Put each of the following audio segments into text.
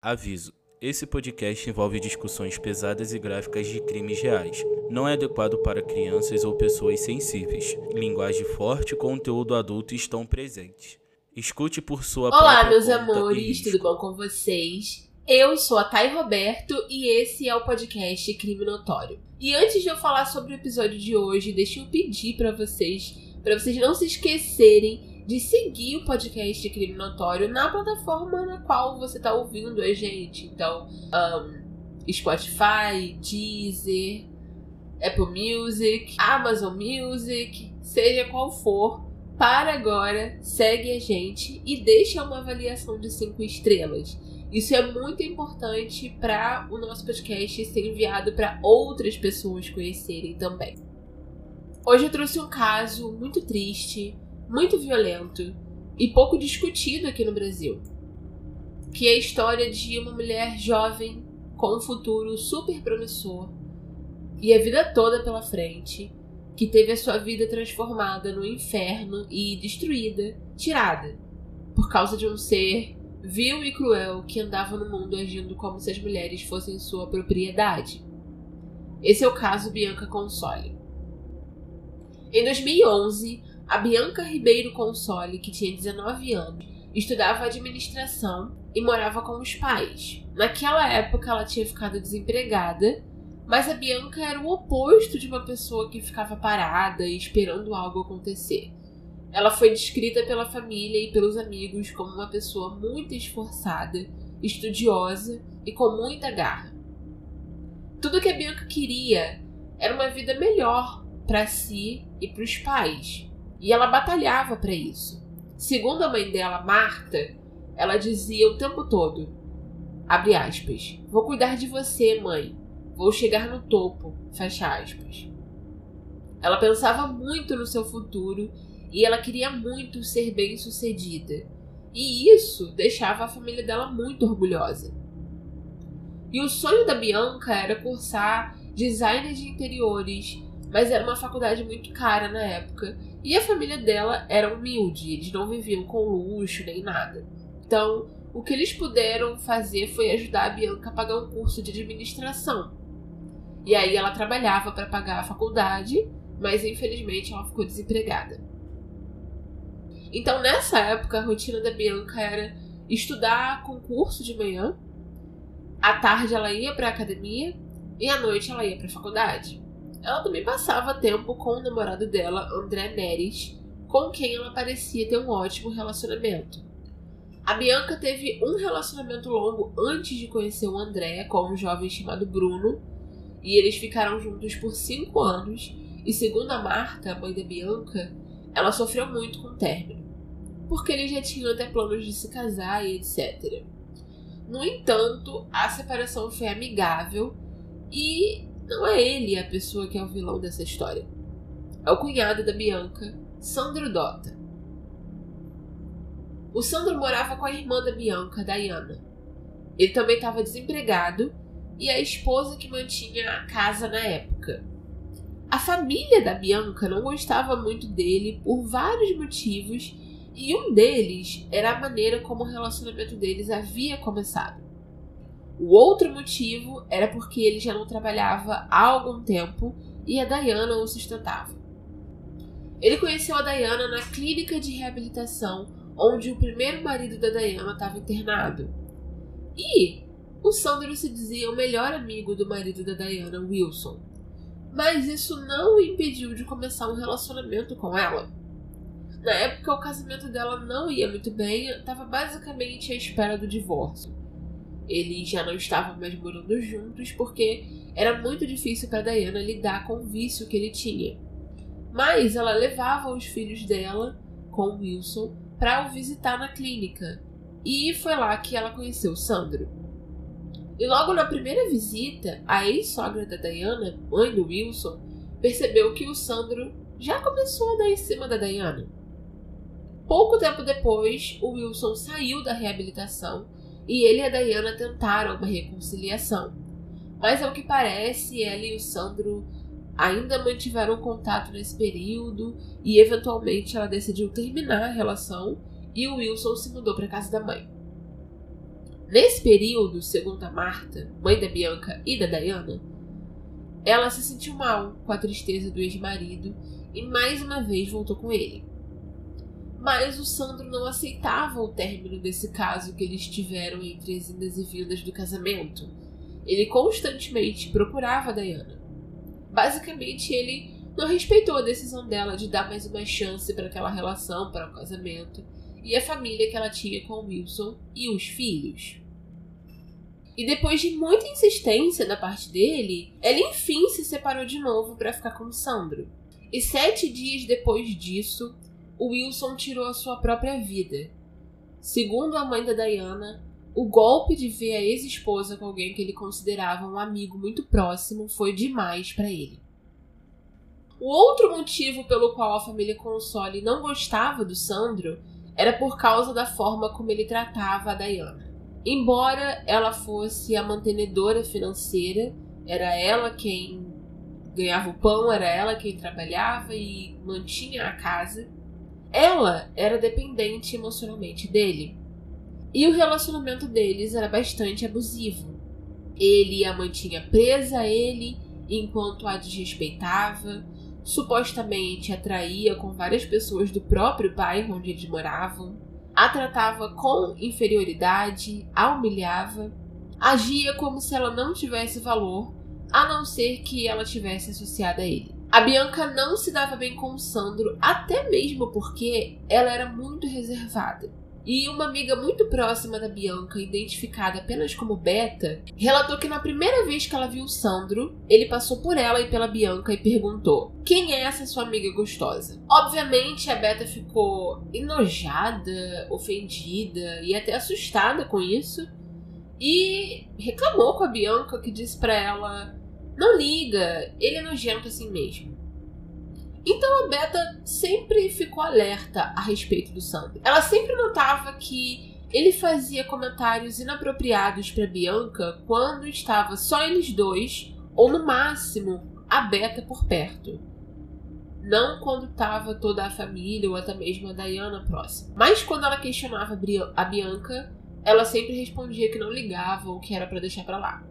Aviso: esse podcast envolve discussões pesadas e gráficas de crimes reais. Não é adequado para crianças ou pessoas sensíveis. Linguagem forte e conteúdo adulto estão presentes. Escute por sua Olá, própria meus amores, tudo bom com vocês? Eu sou a Thay Roberto e esse é o podcast Crime Notório. E antes de eu falar sobre o episódio de hoje, deixa eu pedir pra vocês, para vocês não se esquecerem de seguir o podcast Crime Notório na plataforma na qual você tá ouvindo a gente. Então, um, Spotify, Deezer, Apple Music, Amazon Music, seja qual for, para agora, segue a gente e deixa uma avaliação de 5 estrelas. Isso é muito importante para o nosso podcast ser enviado para outras pessoas conhecerem também. Hoje eu trouxe um caso muito triste, muito violento e pouco discutido aqui no Brasil, que é a história de uma mulher jovem com um futuro super promissor e a vida toda pela frente, que teve a sua vida transformada no inferno e destruída, tirada, por causa de um ser vil e cruel que andava no mundo agindo como se as mulheres fossem sua propriedade. Esse é o caso Bianca Console. Em 2011, a Bianca Ribeiro Console, que tinha 19 anos, estudava administração e morava com os pais. Naquela época ela tinha ficado desempregada, mas a Bianca era o oposto de uma pessoa que ficava parada e esperando algo acontecer. Ela foi descrita pela família e pelos amigos como uma pessoa muito esforçada, estudiosa e com muita garra. Tudo que a Bianca queria era uma vida melhor para si e para os pais, e ela batalhava para isso. Segundo a mãe dela, Marta, ela dizia o tempo todo: abre aspas, vou cuidar de você, mãe. Vou chegar no topo, fecha aspas. Ela pensava muito no seu futuro e ela queria muito ser bem-sucedida. E isso deixava a família dela muito orgulhosa. E o sonho da Bianca era cursar design de interiores, mas era uma faculdade muito cara na época e a família dela era humilde, eles não viviam com luxo nem nada. Então, o que eles puderam fazer foi ajudar a Bianca a pagar um curso de administração. E aí ela trabalhava para pagar a faculdade, mas infelizmente ela ficou desempregada. Então, nessa época, a rotina da Bianca era estudar concurso de manhã, à tarde ela ia para a academia e à noite ela ia para a faculdade. Ela também passava tempo com o namorado dela, André Neres, com quem ela parecia ter um ótimo relacionamento. A Bianca teve um relacionamento longo antes de conhecer o André com um jovem chamado Bruno, e eles ficaram juntos por cinco anos. E segundo a Marta, a mãe da Bianca, ela sofreu muito com o término, porque eles já tinham até planos de se casar e etc. No entanto, a separação foi amigável e não é ele a pessoa que é o vilão dessa história. É o cunhado da Bianca, Sandro Dota. O Sandro morava com a irmã da Bianca, Diana. Ele também estava desempregado e a esposa que mantinha a casa na época. A família da Bianca não gostava muito dele por vários motivos, e um deles era a maneira como o relacionamento deles havia começado. O outro motivo era porque ele já não trabalhava há algum tempo e a Diana o sustentava. Ele conheceu a Diana na clínica de reabilitação onde o primeiro marido da Diana estava internado. E o Sandro se dizia o melhor amigo do marido da Diana, Wilson. Mas isso não o impediu de começar um relacionamento com ela. Na época, o casamento dela não ia muito bem, estava basicamente à espera do divórcio. Eles já não estavam mais morando juntos porque era muito difícil para Diana lidar com o vício que ele tinha. Mas ela levava os filhos dela com Wilson para o visitar na clínica. E foi lá que ela conheceu o Sandro. E logo na primeira visita, a ex-sogra da Diana, mãe do Wilson, percebeu que o Sandro já começou a dar em cima da Diana. Pouco tempo depois, o Wilson saiu da reabilitação e ele e a Diana tentaram uma reconciliação. Mas ao que parece, ela e o Sandro ainda mantiveram contato nesse período e eventualmente ela decidiu terminar a relação e o Wilson se mudou para casa da mãe. Nesse período, segundo a Marta, mãe da Bianca e da Diana, ela se sentiu mal com a tristeza do ex-marido e mais uma vez voltou com ele. Mas o Sandro não aceitava o término desse caso que eles tiveram entre as indas e vindas do casamento. Ele constantemente procurava a Diana. Basicamente, ele não respeitou a decisão dela de dar mais uma chance para aquela relação, para o casamento e a família que ela tinha com o Wilson e os filhos. E depois de muita insistência da parte dele, ela enfim se separou de novo para ficar com o Sandro. E sete dias depois disso, Wilson tirou a sua própria vida. Segundo a mãe da Diana, o golpe de ver a ex-esposa com alguém que ele considerava um amigo muito próximo foi demais para ele. O outro motivo pelo qual a família Console não gostava do Sandro era por causa da forma como ele tratava a Diana. Embora ela fosse a mantenedora financeira, era ela quem ganhava o pão, era ela quem trabalhava e mantinha a casa. Ela era dependente emocionalmente dele. E o relacionamento deles era bastante abusivo. Ele a mantinha presa a ele enquanto a desrespeitava, supostamente atraía com várias pessoas do próprio bairro onde eles moravam, a tratava com inferioridade, a humilhava, agia como se ela não tivesse valor, a não ser que ela tivesse associada a ele. A Bianca não se dava bem com o Sandro, até mesmo porque ela era muito reservada. E uma amiga muito próxima da Bianca, identificada apenas como Beta, relatou que na primeira vez que ela viu o Sandro, ele passou por ela e pela Bianca e perguntou: Quem é essa sua amiga gostosa? Obviamente a Beta ficou enojada, ofendida e até assustada com isso. E reclamou com a Bianca, que disse para ela: Não liga, ele é nojento assim mesmo. Então a Beta sempre ficou alerta a respeito do Sandro. Ela sempre notava que ele fazia comentários inapropriados para Bianca quando estava só eles dois, ou no máximo a Beta por perto. Não quando estava toda a família ou até mesmo a Diana próxima. Mas quando ela questionava a Bianca, ela sempre respondia que não ligava ou que era para deixar para lá.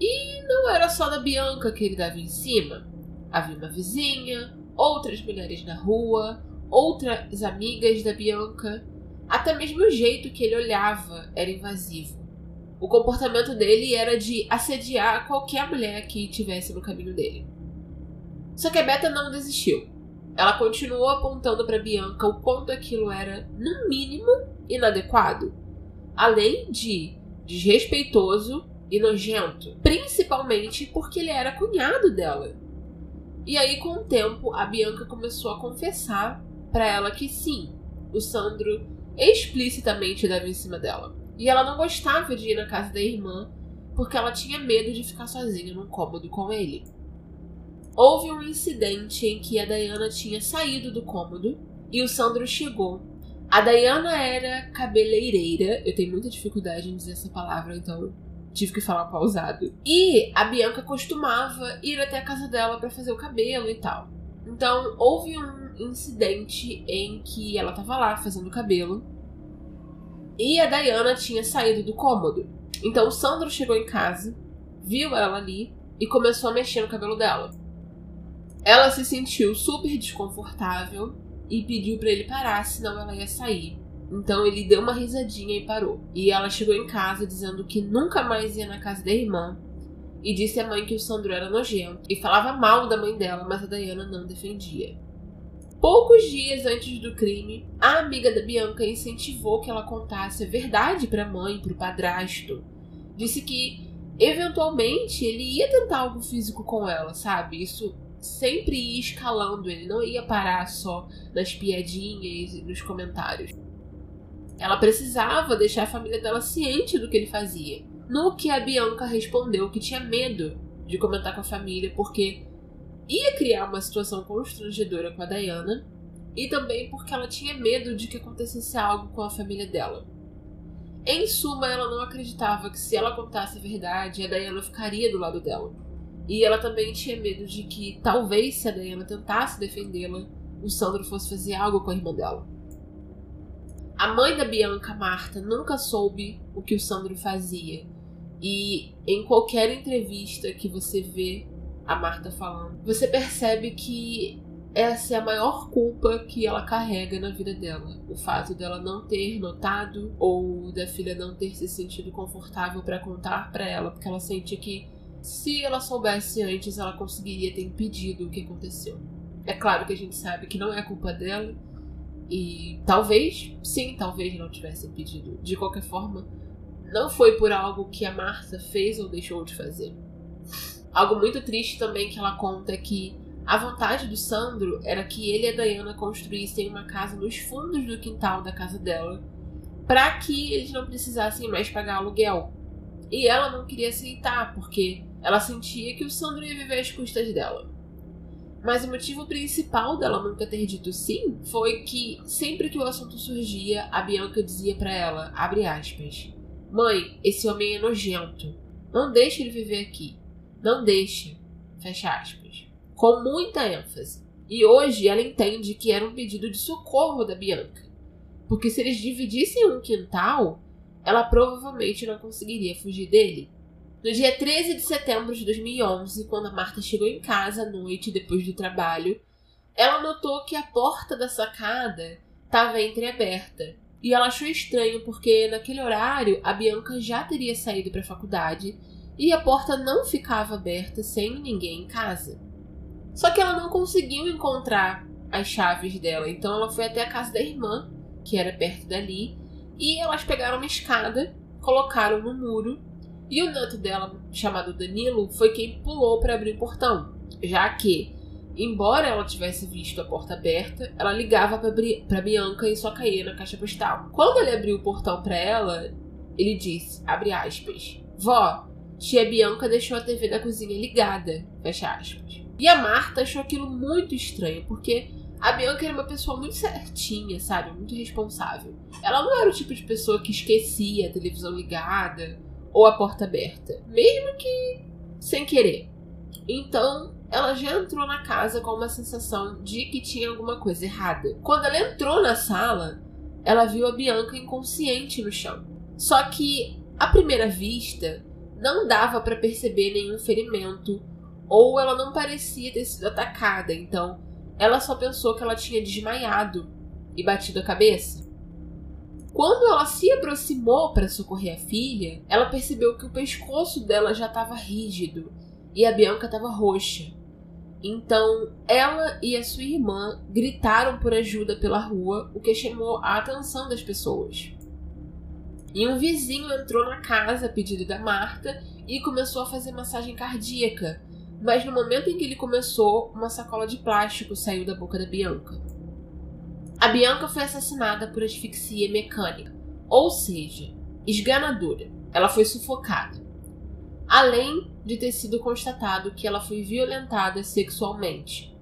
E não era só da Bianca que ele dava em cima. Havia uma vizinha, outras mulheres na rua, outras amigas da Bianca. Até mesmo o jeito que ele olhava era invasivo. O comportamento dele era de assediar qualquer mulher que tivesse no caminho dele. Só que a Beta não desistiu. Ela continuou apontando para Bianca o quanto aquilo era, no mínimo, inadequado, além de desrespeitoso e nojento, principalmente porque ele era cunhado dela. E aí, com o tempo, a Bianca começou a confessar para ela que sim, o Sandro explicitamente dava em cima dela. E ela não gostava de ir na casa da irmã porque ela tinha medo de ficar sozinha num cômodo com ele. Houve um incidente em que a Diana tinha saído do cômodo e o Sandro chegou. A Diana era cabeleireira, eu tenho muita dificuldade em dizer essa palavra, então tive que falar pausado. E a Bianca costumava ir até a casa dela para fazer o cabelo e tal. Então, houve um incidente em que ela tava lá fazendo o cabelo e a Diana tinha saído do cômodo. Então, o Sandro chegou em casa, viu ela ali e começou a mexer no cabelo dela. Ela se sentiu super desconfortável e pediu para ele parar, senão ela ia sair. Então ele deu uma risadinha e parou. E ela chegou em casa dizendo que nunca mais ia na casa da irmã. E disse à mãe que o Sandro era nojento. E falava mal da mãe dela, mas a Diana não defendia. Poucos dias antes do crime, a amiga da Bianca incentivou que ela contasse a verdade para a mãe para o padrasto. Disse que, eventualmente, ele ia tentar algo físico com ela, sabe? Isso sempre ia escalando, ele não ia parar só nas piadinhas e nos comentários. Ela precisava deixar a família dela ciente do que ele fazia. No que a Bianca respondeu que tinha medo de comentar com a família porque ia criar uma situação constrangedora com a Diana e também porque ela tinha medo de que acontecesse algo com a família dela. Em suma, ela não acreditava que se ela contasse a verdade, a Diana ficaria do lado dela. E ela também tinha medo de que, talvez, se a Diana tentasse defendê-la, o Sandro fosse fazer algo com a irmã dela. A mãe da Bianca, Marta, nunca soube o que o Sandro fazia. E em qualquer entrevista que você vê a Marta falando, você percebe que essa é a maior culpa que ela carrega na vida dela. O fato dela não ter notado ou da filha não ter se sentido confortável para contar para ela, porque ela sente que se ela soubesse antes, ela conseguiria ter impedido o que aconteceu. É claro que a gente sabe que não é culpa dela e talvez, sim, talvez não tivesse impedido. De qualquer forma, não foi por algo que a Marta fez ou deixou de fazer. Algo muito triste também que ela conta é que a vontade do Sandro era que ele e a Diana construíssem uma casa nos fundos do quintal da casa dela, para que eles não precisassem mais pagar aluguel. E ela não queria aceitar, porque ela sentia que o Sandro ia viver às custas dela. Mas o motivo principal dela nunca ter dito sim foi que sempre que o assunto surgia, a Bianca dizia para ela, abre aspas, Mãe, esse homem é nojento. Não deixe ele viver aqui. Não deixe. Fecha aspas com muita ênfase. E hoje ela entende que era um pedido de socorro da Bianca. Porque se eles dividissem um quintal, ela provavelmente não conseguiria fugir dele. No dia 13 de setembro de 2011, quando a Marta chegou em casa à noite depois do trabalho, ela notou que a porta da sacada estava entreaberta. E ela achou estranho porque naquele horário a Bianca já teria saído para a faculdade e a porta não ficava aberta sem ninguém em casa. Só que ela não conseguiu encontrar as chaves dela, então ela foi até a casa da irmã, que era perto dali, e elas pegaram uma escada, colocaram no muro, e o neto dela, chamado Danilo, foi quem pulou para abrir o portão, já que, embora ela tivesse visto a porta aberta, ela ligava para Bianca e só caía na caixa postal. Quando ele abriu o portão para ela, ele disse, abre aspas, Vó, tia Bianca deixou a TV da cozinha ligada, fecha aspas. E a Marta achou aquilo muito estranho, porque a Bianca era uma pessoa muito certinha, sabe? Muito responsável. Ela não era o tipo de pessoa que esquecia a televisão ligada ou a porta aberta, mesmo que sem querer. Então, ela já entrou na casa com uma sensação de que tinha alguma coisa errada. Quando ela entrou na sala, ela viu a Bianca inconsciente no chão. Só que, à primeira vista, não dava para perceber nenhum ferimento ou ela não parecia ter sido atacada, então ela só pensou que ela tinha desmaiado e batido a cabeça. Quando ela se aproximou para socorrer a filha, ela percebeu que o pescoço dela já estava rígido e a Bianca estava roxa. Então, ela e a sua irmã gritaram por ajuda pela rua, o que chamou a atenção das pessoas. E um vizinho entrou na casa a pedido da Marta e começou a fazer massagem cardíaca, mas no momento em que ele começou, uma sacola de plástico saiu da boca da Bianca. A Bianca foi assassinada por asfixia mecânica, ou seja, esganadura. Ela foi sufocada. Além de ter sido constatado que ela foi violentada sexualmente.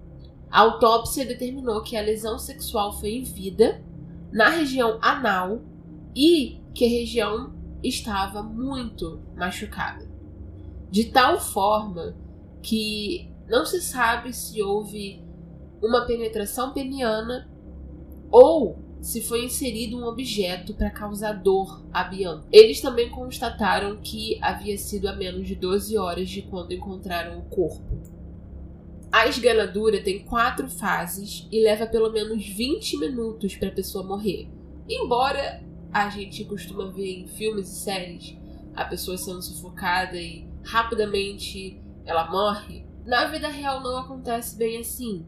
A autópsia determinou que a lesão sexual foi em vida, na região anal e que a região estava muito machucada. De tal forma que não se sabe se houve uma penetração peniana ou se foi inserido um objeto para causar dor a Bianca. Eles também constataram que havia sido a menos de 12 horas de quando encontraram o corpo. A esganadura tem quatro fases e leva pelo menos 20 minutos para a pessoa morrer. Embora a gente costuma ver em filmes e séries a pessoa sendo sufocada e rapidamente ela morre, na vida real não acontece bem assim.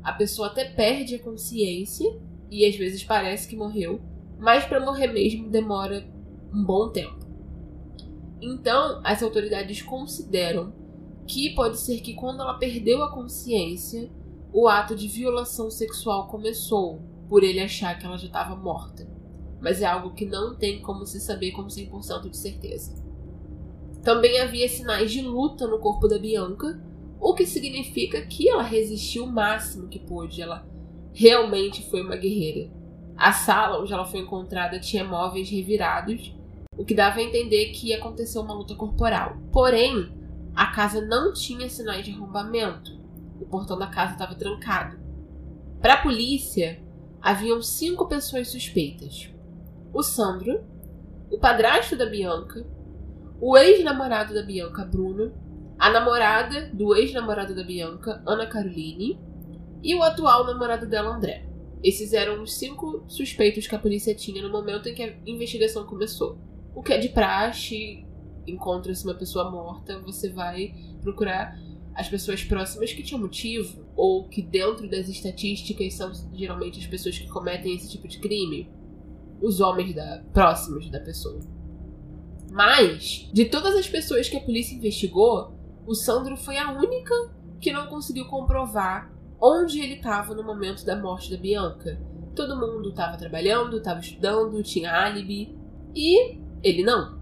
A pessoa até perde a consciência e às vezes parece que morreu, mas para morrer mesmo demora um bom tempo. Então, as autoridades consideram que pode ser que quando ela perdeu a consciência, o ato de violação sexual começou, por ele achar que ela já estava morta. Mas é algo que não tem como se saber com 100% de certeza. Também havia sinais de luta no corpo da Bianca, o que significa que ela resistiu o máximo que pôde. Ela realmente foi uma guerreira. A sala onde ela foi encontrada tinha móveis revirados, o que dava a entender que aconteceu uma luta corporal. Porém, a casa não tinha sinais de arrombamento. O portão da casa estava trancado. Para a polícia, haviam cinco pessoas suspeitas. o Sandro, o padrasto da Bianca, o ex-namorado da Bianca, Bruno, a namorada do ex-namorado da Bianca, Ana Caroline, e o atual namorado dela, André. Esses eram os cinco suspeitos que a polícia tinha no momento em que a investigação começou. O que é de praxe, encontra-se uma pessoa morta, você vai procurar as pessoas próximas que tinham motivo, ou que dentro das estatísticas são geralmente as pessoas que cometem esse tipo de crime, os homens da, próximos da pessoa. Mas, de todas as pessoas que a polícia investigou, o Sandro foi a única que não conseguiu comprovar onde ele estava no momento da morte da Bianca. Todo mundo estava trabalhando, estava estudando, tinha álibi. E ele não.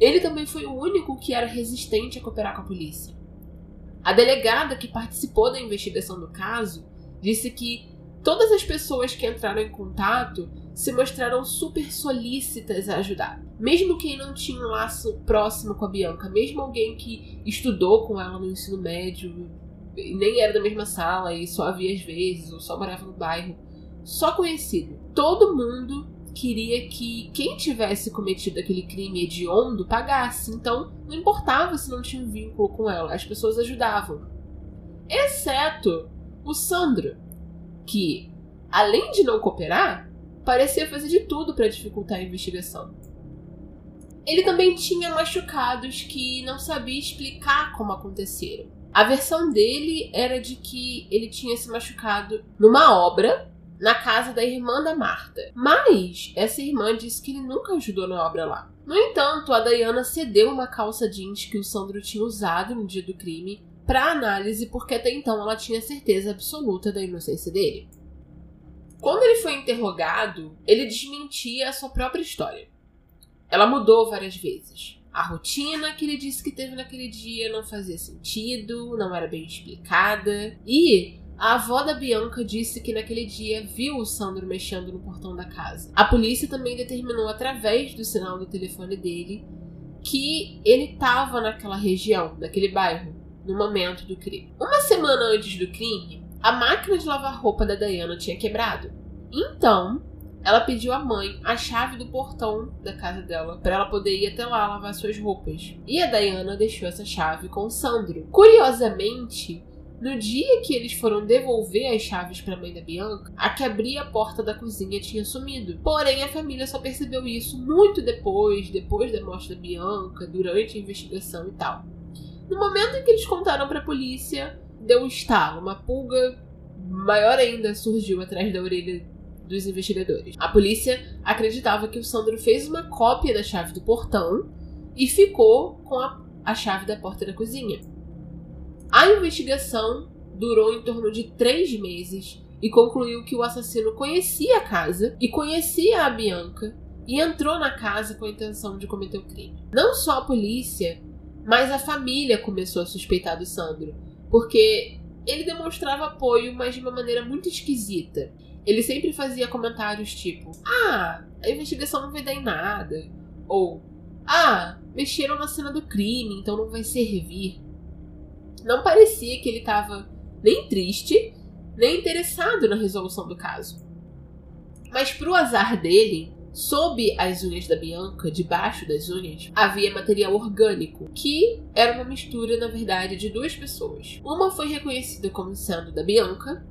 Ele também foi o único que era resistente a cooperar com a polícia. A delegada que participou da investigação do caso disse que todas as pessoas que entraram em contato se mostraram super solícitas a ajudar. Mesmo quem não tinha um laço próximo com a Bianca, mesmo alguém que estudou com ela no ensino médio, nem era da mesma sala e só havia às vezes, ou só morava no bairro. Só conhecido. Todo mundo queria que quem tivesse cometido aquele crime hediondo pagasse. Então, não importava se não tinha um vínculo com ela, as pessoas ajudavam. Exceto o Sandro, que, além de não cooperar, parecia fazer de tudo para dificultar a investigação. Ele também tinha machucados que não sabia explicar como aconteceram. A versão dele era de que ele tinha se machucado numa obra na casa da irmã da Marta. Mas essa irmã disse que ele nunca ajudou na obra lá. No entanto, a Diana cedeu uma calça jeans que o Sandro tinha usado no dia do crime para análise porque até então ela tinha certeza absoluta da inocência dele. Quando ele foi interrogado, ele desmentia a sua própria história. Ela mudou várias vezes. A rotina que ele disse que teve naquele dia não fazia sentido, não era bem explicada. E a avó da Bianca disse que naquele dia viu o Sandro mexendo no portão da casa. A polícia também determinou, através do sinal do telefone dele, que ele estava naquela região, naquele bairro, no momento do crime. Uma semana antes do crime, a máquina de lavar roupa da Diana tinha quebrado. Então, ela pediu à mãe a chave do portão da casa dela para ela poder ir até lá lavar suas roupas. E a Diana deixou essa chave com o Sandro. Curiosamente, no dia que eles foram devolver as chaves para a mãe da Bianca, a que abria a porta da cozinha tinha sumido. Porém, a família só percebeu isso muito depois, depois da morte da Bianca, durante a investigação e tal. No momento em que eles contaram para a polícia, deu um estalo, uma pulga maior ainda surgiu atrás da orelha dos investigadores. A polícia acreditava que o Sandro fez uma cópia da chave do portão e ficou com a, a chave da porta da cozinha. A investigação durou em torno de três meses e concluiu que o assassino conhecia a casa e conhecia a Bianca e entrou na casa com a intenção de cometer o crime. Não só a polícia, mas a família começou a suspeitar do Sandro, porque ele demonstrava apoio, mas de uma maneira muito esquisita. Ele sempre fazia comentários tipo: Ah, a investigação não vai dar em nada. Ou Ah, mexeram na cena do crime, então não vai servir. Não parecia que ele estava nem triste, nem interessado na resolução do caso. Mas pro azar dele, sob as unhas da Bianca, debaixo das unhas, havia material orgânico, que era uma mistura, na verdade, de duas pessoas. Uma foi reconhecida como sendo da Bianca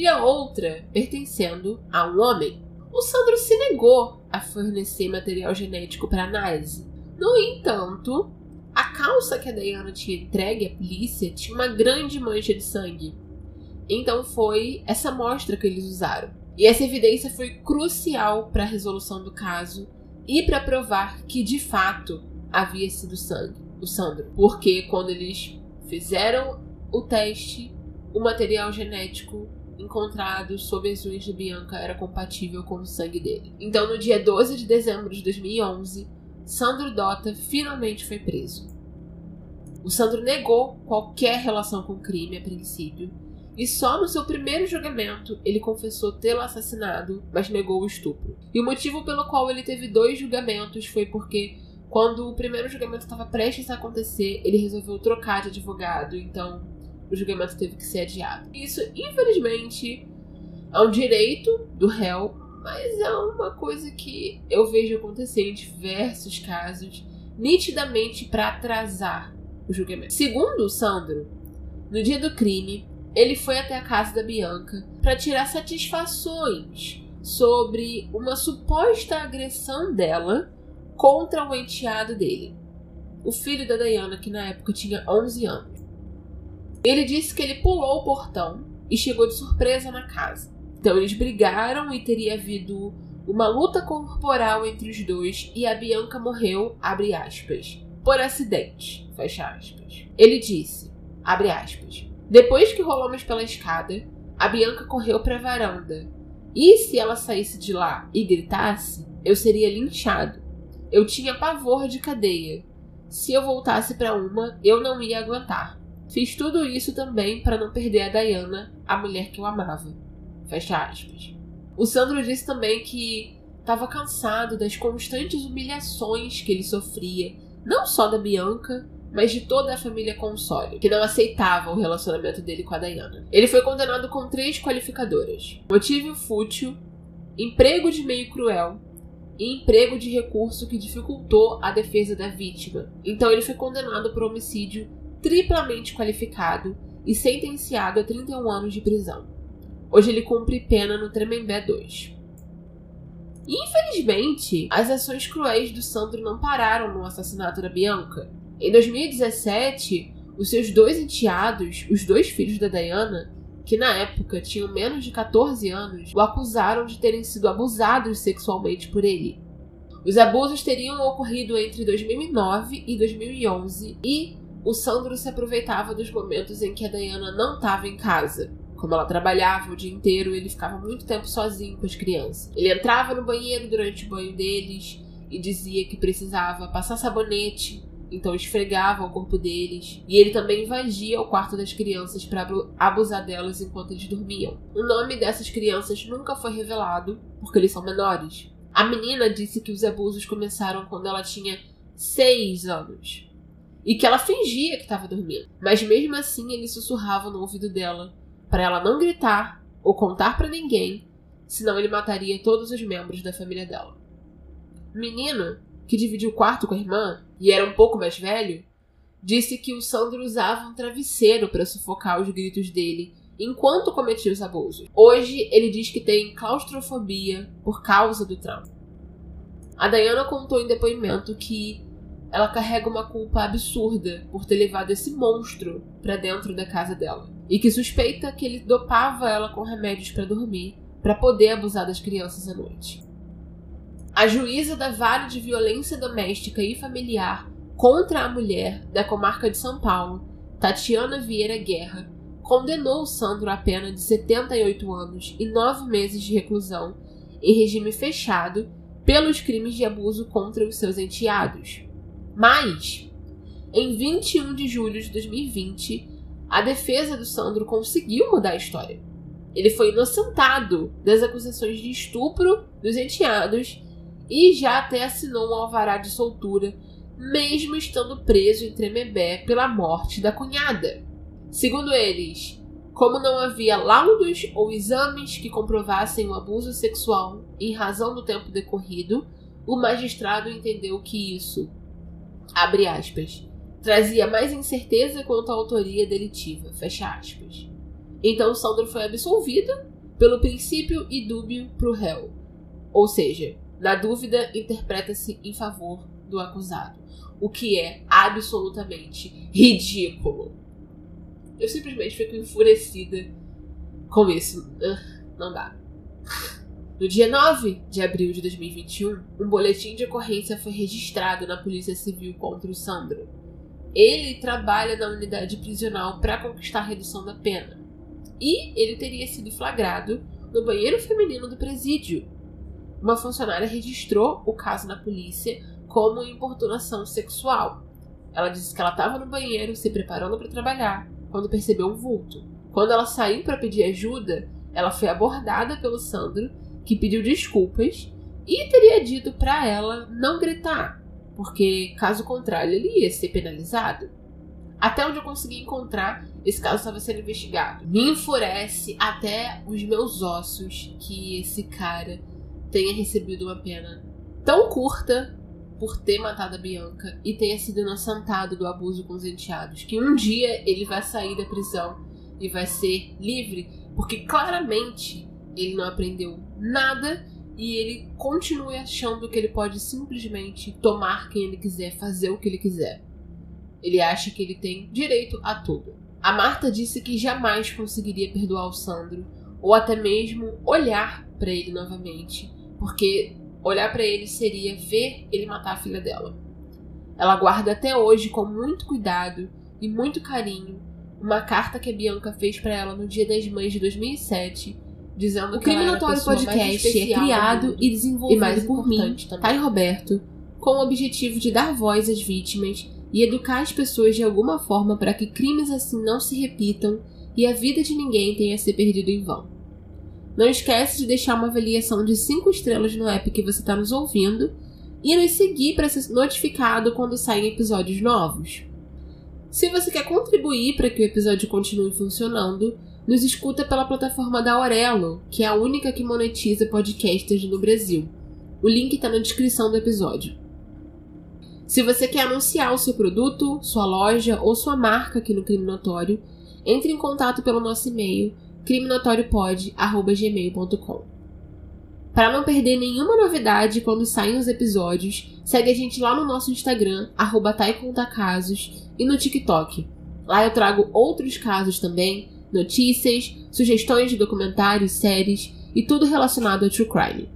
e a outra pertencendo a um homem. O Sandro se negou a fornecer material genético para análise. No entanto, a calça que a Diana tinha entregue à polícia tinha uma grande mancha de sangue. Então foi essa amostra que eles usaram. E essa evidência foi crucial para a resolução do caso e para provar que de fato havia sido sangue, o Sandro. Porque quando eles fizeram o teste, o material genético encontrado sob as unhas de Bianca era compatível com o sangue dele. Então, no dia 12 de dezembro de 2011, Sandro Dota finalmente foi preso. O Sandro negou qualquer relação com o crime a princípio, e só no seu primeiro julgamento ele confessou tê-lo assassinado, mas negou o estupro. E o motivo pelo qual ele teve dois julgamentos foi porque, quando o primeiro julgamento estava prestes a acontecer, ele resolveu trocar de advogado, então o julgamento teve que ser adiado. Isso, infelizmente, é um direito do réu, mas é uma coisa que eu vejo acontecer em diversos casos, nitidamente para atrasar o julgamento. Segundo o Sandro, no dia do crime, ele foi até a casa da Bianca para tirar satisfações sobre uma suposta agressão dela contra o enteado dele, o filho da Diana, que na época tinha 11 anos. Ele disse que ele pulou o portão e chegou de surpresa na casa. Então eles brigaram e teria havido uma luta corporal entre os dois e a Bianca morreu, abre aspas, por acidente, fecha aspas. Ele disse, abre aspas, depois que rolamos pela escada, a Bianca correu para a varanda. E se ela saísse de lá e gritasse, eu seria linchado. Eu tinha pavor de cadeia. Se eu voltasse para uma, eu não ia aguentar. Fiz tudo isso também para não perder a Diana, a mulher que eu amava. Fecha aspas. O Sandro disse também que estava cansado das constantes humilhações que ele sofria, não só da Bianca, mas de toda a família Console, que não aceitava o relacionamento dele com a Diana. Ele foi condenado com três qualificadoras: motivo fútil, emprego de meio cruel e emprego de recurso que dificultou a defesa da vítima. Então ele foi condenado por homicídio triplamente qualificado e sentenciado a 31 anos de prisão. Hoje ele cumpre pena no Tremembé 2. Infelizmente, as ações cruéis do Sandro não pararam no assassinato da Bianca. Em 2017, os seus dois enteados, os dois filhos da Diana, que na época tinham menos de 14 anos, o acusaram de terem sido abusados sexualmente por ele. Os abusos teriam ocorrido entre 2009 e 2011 e o Sandro se aproveitava dos momentos em que a Diana não estava em casa. Como ela trabalhava o dia inteiro, ele ficava muito tempo sozinho com as crianças. Ele entrava no banheiro durante o banho deles e dizia que precisava passar sabonete então esfregava o corpo deles, e ele também invadia o quarto das crianças para abusar delas enquanto eles dormiam. O nome dessas crianças nunca foi revelado, porque eles são menores. A menina disse que os abusos começaram quando ela tinha seis anos. E que ela fingia que estava dormindo. Mas mesmo assim ele sussurrava no ouvido dela para ela não gritar ou contar para ninguém, senão ele mataria todos os membros da família dela. O menino, que dividiu o quarto com a irmã, e era um pouco mais velho, disse que o Sandro usava um travesseiro para sufocar os gritos dele enquanto cometia os abusos. Hoje ele diz que tem claustrofobia por causa do trauma. A Diana contou em depoimento que ela carrega uma culpa absurda por ter levado esse monstro para dentro da casa dela e que suspeita que ele dopava ela com remédios para dormir para poder abusar das crianças à noite. A juíza da Vara de Violência Doméstica e Familiar contra a Mulher da Comarca de São Paulo, Tatiana Vieira Guerra, condenou o Sandro a pena de 78 anos e 9 meses de reclusão em regime fechado pelos crimes de abuso contra os seus enteados. Mas, em 21 de julho de 2020, a defesa do Sandro conseguiu mudar a história. Ele foi inocentado das acusações de estupro dos enteados e já até assinou um alvará de soltura, mesmo estando preso em Tremembé pela morte da cunhada. Segundo eles, como não havia laudos ou exames que comprovassem o abuso sexual em razão do tempo decorrido, o magistrado entendeu que isso, abre aspas, trazia mais incerteza quanto à autoria delitiva, fecha aspas. Então Sandro foi absolvido pelo princípio e dúbio pro réu, ou seja, na dúvida, interpreta-se em favor do acusado, o que é absolutamente ridículo. Eu simplesmente fico enfurecida com isso. Não dá. No dia 9 de abril de 2021, um boletim de ocorrência foi registrado na Polícia Civil contra o Sandro. Ele trabalha na unidade prisional para conquistar a redução da pena. E ele teria sido flagrado no banheiro feminino do presídio, uma funcionária registrou o caso na polícia como importunação sexual. Ela disse que ela estava no banheiro se preparando para trabalhar quando percebeu um vulto. Quando ela saiu para pedir ajuda, ela foi abordada pelo Sandro, que pediu desculpas e teria dito para ela não gritar, porque caso contrário ele ia ser penalizado. Até onde eu consegui encontrar, esse caso estava sendo investigado. Me enfurece até os meus ossos que esse cara tenha recebido uma pena tão curta por ter matado a Bianca e tenha sido inocentado do abuso com os enteados, que um dia ele vai sair da prisão e vai ser livre, porque claramente ele não aprendeu nada e ele continua achando que ele pode simplesmente tomar quem ele quiser, fazer o que ele quiser. Ele acha que ele tem direito a tudo. A Marta disse que jamais conseguiria perdoar o Sandro ou até mesmo olhar para ele novamente, porque olhar para ele seria ver ele matar a filha dela. Ela guarda até hoje com muito cuidado e muito carinho uma carta que a Bianca fez para ela no Dia das Mães de 2007, dizendo o era a Podcast é criado e desenvolvido e por mim, Thay Roberto, com o objetivo de dar voz às vítimas e educar as pessoas de alguma forma para que crimes assim não se repitam e a vida de ninguém tenha a ser perdido em vão. Não esquece de deixar uma avaliação de 5 estrelas no app que você está nos ouvindo e nos seguir para ser notificado quando saem episódios novos. Se você quer contribuir para que o episódio continue funcionando, nos escuta pela plataforma da Aurelo, que é a única que monetiza podcasters no Brasil. O link está na descrição do episódio. Se você quer anunciar o seu produto, sua loja ou sua marca aqui no Crime Notório, entre em contato pelo nosso e-mail criminotoriopod.gmail.com Para não perder nenhuma novidade quando saem os episódios, segue a gente lá no nosso Instagram, arroba e no TikTok. Lá eu trago outros casos também, notícias, sugestões de documentários, séries e tudo relacionado ao true crime.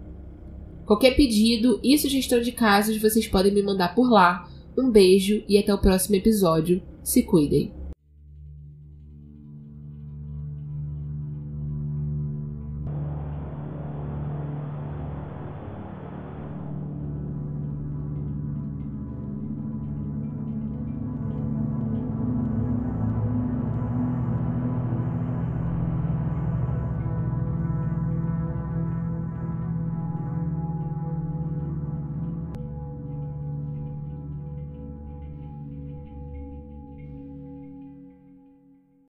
Qualquer pedido e sugestão de casos vocês podem me mandar por lá. Um beijo e até o próximo episódio. Se cuidem.